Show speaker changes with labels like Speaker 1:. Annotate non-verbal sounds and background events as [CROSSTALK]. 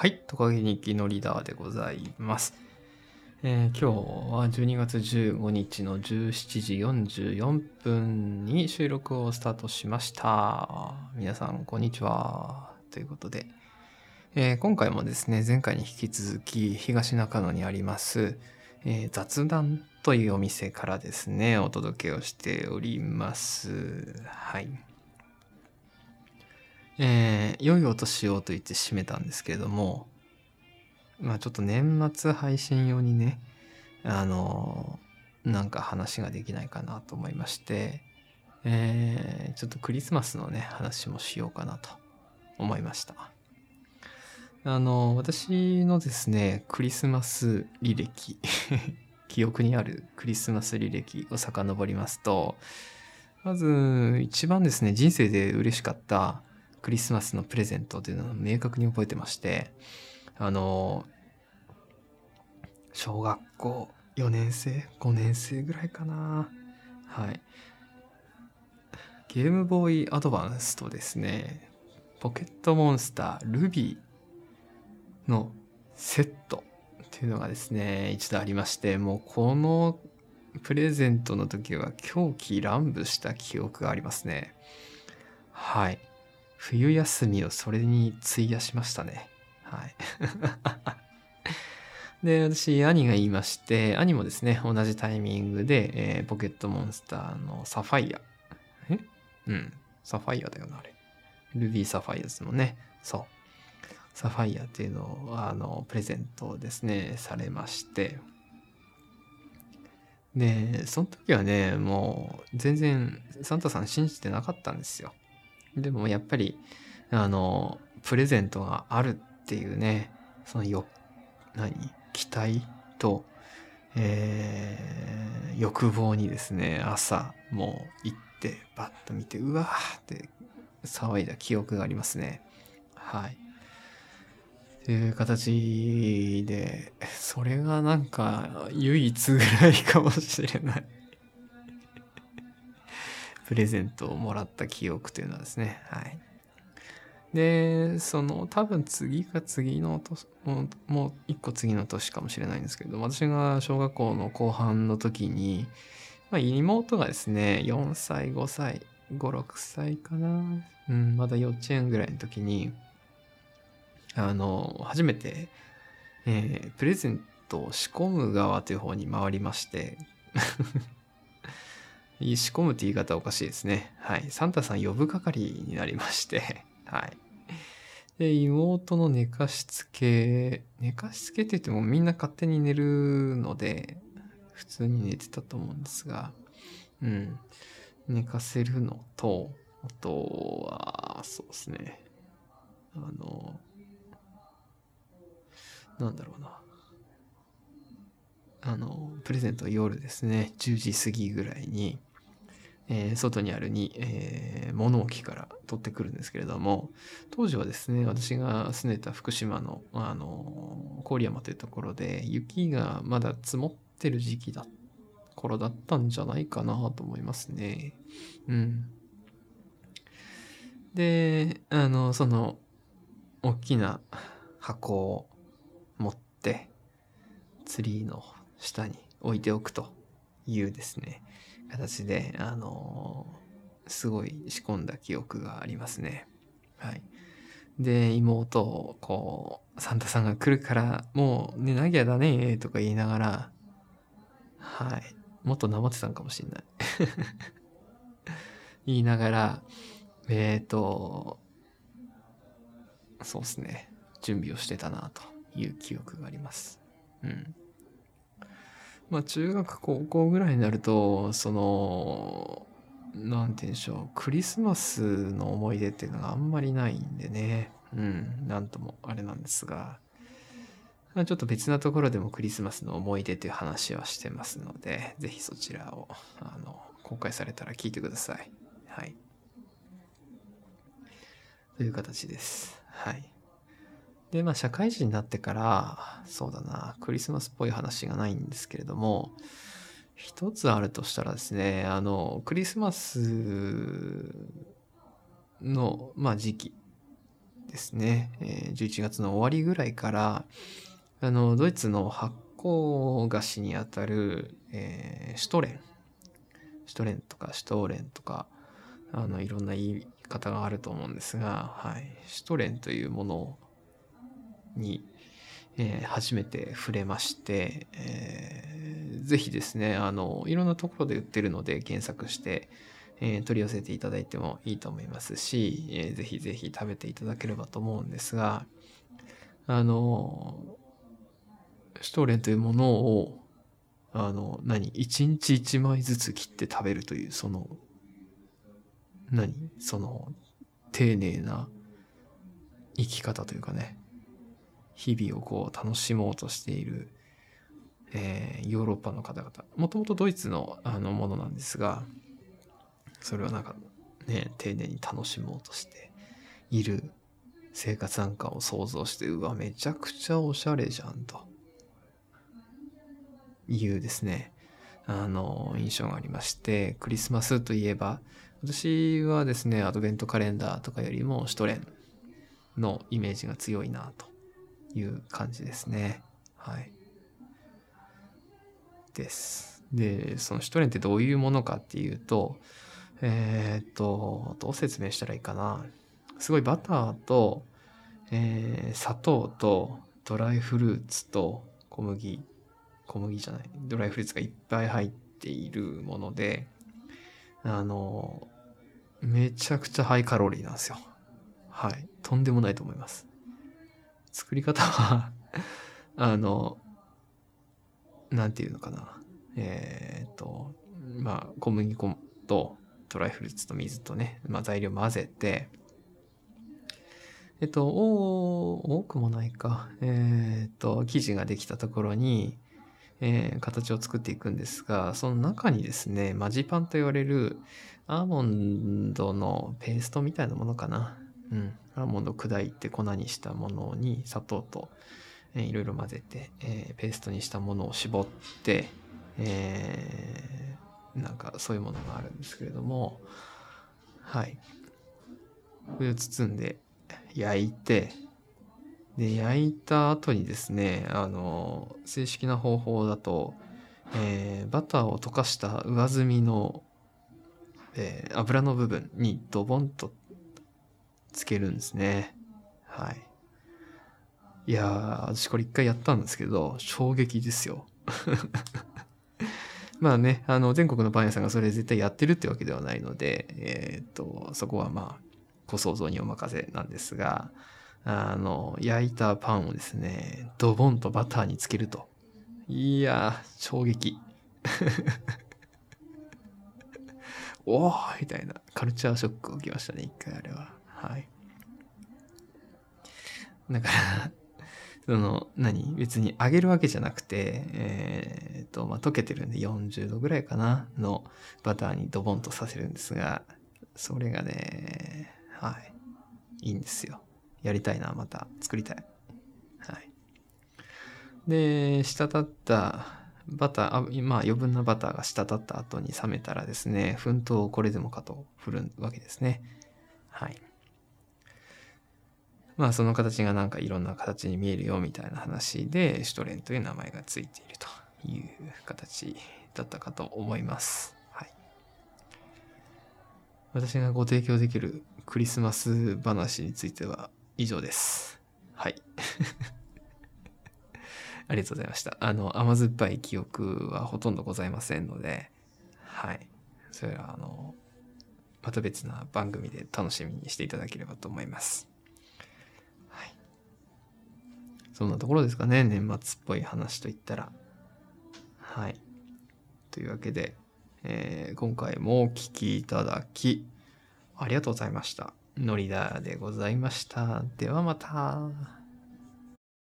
Speaker 1: はい、トカゲ日記のリーダーでございます。えー、今日は12月15日の17時44分に収録をスタートしました。皆さん、こんにちは。ということで、えー、今回もですね、前回に引き続き東中野にあります、えー、雑談というお店からですね、お届けをしております。はい。えー、良いお年をと言って締めたんですけれども、まあちょっと年末配信用にね、あのー、なんか話ができないかなと思いまして、えー、ちょっとクリスマスのね、話もしようかなと思いました。あの、私のですね、クリスマス履歴 [LAUGHS] 記憶にあるクリスマス履歴を遡りますと、まず一番ですね、人生で嬉しかったクリスマスのプレゼントというのを明確に覚えてまして、あの、小学校4年生 ?5 年生ぐらいかな。はい。ゲームボーイアドバンスとですね、ポケットモンスタールビーのセットっていうのがですね、一度ありまして、もうこのプレゼントの時は狂気乱舞した記憶がありますね。はい。冬休みをそれに費やしましたね。はい。[LAUGHS] で、私、兄が言いまして、兄もですね、同じタイミングで、えー、ポケットモンスターのサファイア。え？うん。サファイアだよな、あれ。ルビーサファイアですもんね。そう。サファイアっていうのを、あの、プレゼントですね、されまして。で、その時はね、もう、全然、サンタさん信じてなかったんですよ。でもやっぱり、あの、プレゼントがあるっていうね、そのよ、何期待と、えー、欲望にですね、朝、もう行って、バッと見て、うわーって騒いだ記憶がありますね。はい。という形で、それがなんか唯一ぐらいかもしれないプレゼントをもらった記憶というのはですね、はい。で、その多分次か次の年、もうもう一個次の年かもしれないんですけど、私が小学校の後半の時に、まあ、妹がですね、4歳、5歳、5、6歳かな。うん、まだ幼稚園ぐらいの時に、あの、初めて、えー、プレゼントを仕込む側という方に回りまして仕込むって言い方おかしいですね。はい。サンタさん呼ぶ係になりまして [LAUGHS] はい。で、妹の寝かしつけ、寝かしつけって言ってもみんな勝手に寝るので、普通に寝てたと思うんですが、うん。寝かせるのと、あとは、そうですね。あの、なんだろうな。あの、プレゼント夜ですね、10時過ぎぐらいに、えー、外にあるに、えー、物置から取ってくるんですけれども、当時はですね、私が住んでた福島の、あの、郡山というところで、雪がまだ積もってる時期だ、頃だったんじゃないかなと思いますね。うん。で、あの、その、大きな箱を持って、ツリーの下に置いておくというですね、形で、あのー、すごい仕込んだ記憶がありますね。はい。で、妹を、こう、サンタさんが来るから、もう寝なきゃだね、とか言いながら、はい。もっとなまってたんかもしんない。[LAUGHS] 言いながら、えっ、ー、と、そうですね。準備をしてたな、という記憶があります。うん。まあ中学高校ぐらいになるとそのなんて言うんでしょうクリスマスの思い出っていうのがあんまりないんでね。うんなんともあれなんですが。ちょっと別なところでもクリスマスの思い出という話はしてますので是非そちらをあの公開されたら聞いてください。はい。という形です。はい。で、まあ、社会人になってから、そうだな、クリスマスっぽい話がないんですけれども、一つあるとしたらですね、あの、クリスマスの、まあ、時期ですね、えー、11月の終わりぐらいから、あの、ドイツの発酵菓子にあたる、えー、シュトレン。シュトレンとかシュトーレンとか、あの、いろんな言い方があると思うんですが、はい。シュトレンというものをに、えー、初めて触れまして、えー、ぜひですね、あの、いろんなところで売ってるので検索して、えー、取り寄せていただいてもいいと思いますし、えー、ぜひぜひ食べていただければと思うんですが、あの、シュトーレンというものを、あの、何一日一枚ずつ切って食べるという、その、何その、丁寧な生き方というかね、日々をこう楽しもうとしている、えー、ヨーロッパの方々。もともとドイツのあのものなんですが、それはなんかね、丁寧に楽しもうとしている生活なんかを想像して、うわ、めちゃくちゃおしゃれじゃんと。いうですね、あの、印象がありまして、クリスマスといえば、私はですね、アドベントカレンダーとかよりもシュトレンのイメージが強いなという感じですね。はい。です。で、そのシュトレンってどういうものかっていうと、えー、っと、どう説明したらいいかな。すごいバターと、えー、砂糖とドライフルーツと小麦、小麦じゃない、ドライフルーツがいっぱい入っているもので、あの、めちゃくちゃハイカロリーなんですよ。はい。とんでもないと思います。作り方は [LAUGHS] あの、なんていうのかな。えー、っと、まあ、小麦粉とドライフルーツと水とね、まあ、材料混ぜて、えっと、お多くもないか。えー、っと、生地ができたところに、えー、形を作っていくんですが、その中にですね、マジパンと言われるアーモンドのペーストみたいなものかな。うん。アーモンドを砕いて粉にしたものに砂糖と、えー、いろいろ混ぜて、えー、ペーストにしたものを絞って、えー、なんかそういうものがあるんですけれども、はい。これを包んで焼いて、で、焼いた後にですね、あの、正式な方法だと、えー、バターを溶かした上澄みの、えー、油の部分にドボンとつけるんですね。はい。いやー、私これ一回やったんですけど、衝撃ですよ。[LAUGHS] まあね、あの、全国のパン屋さんがそれ絶対やってるってわけではないので、えっ、と、そこはまあ、ご想像にお任せなんですが、あの、焼いたパンをですね、ドボンとバターにつけると。いやー、衝撃。[LAUGHS] おーみたいな、カルチャーショックを受けましたね、一回あれは。はい。だから [LAUGHS] その、何？別に揚げるわけじゃなくて、えっ、と、まあ、溶けてるんで40度ぐらいかな？のバターにドボンとさせるんですが、それがね、はい。いいんですよ。やりたいな、また。作りたい。はい。で、滴ったバター、あまあ余分なバターが滴った後に冷めたらですね、粉糖をこれでもかと振るわけですね。はい。まあその形がなんかいろんな形に見えるよみたいな話で、シュトレンという名前がついているという形だったかと思います。はい。私がご提供できるクリスマス話については以上です。はい。[LAUGHS] ありがとうございました。あの、甘酸っぱい記憶はほとんどございませんので、はい。それは、あの、また別な番組で楽しみにしていただければと思います。そんなところですかね。年末っぽい話といったら。はい。というわけで、えー、今回もお聴きいただき、ありがとうございました。のりだでございました。ではまた。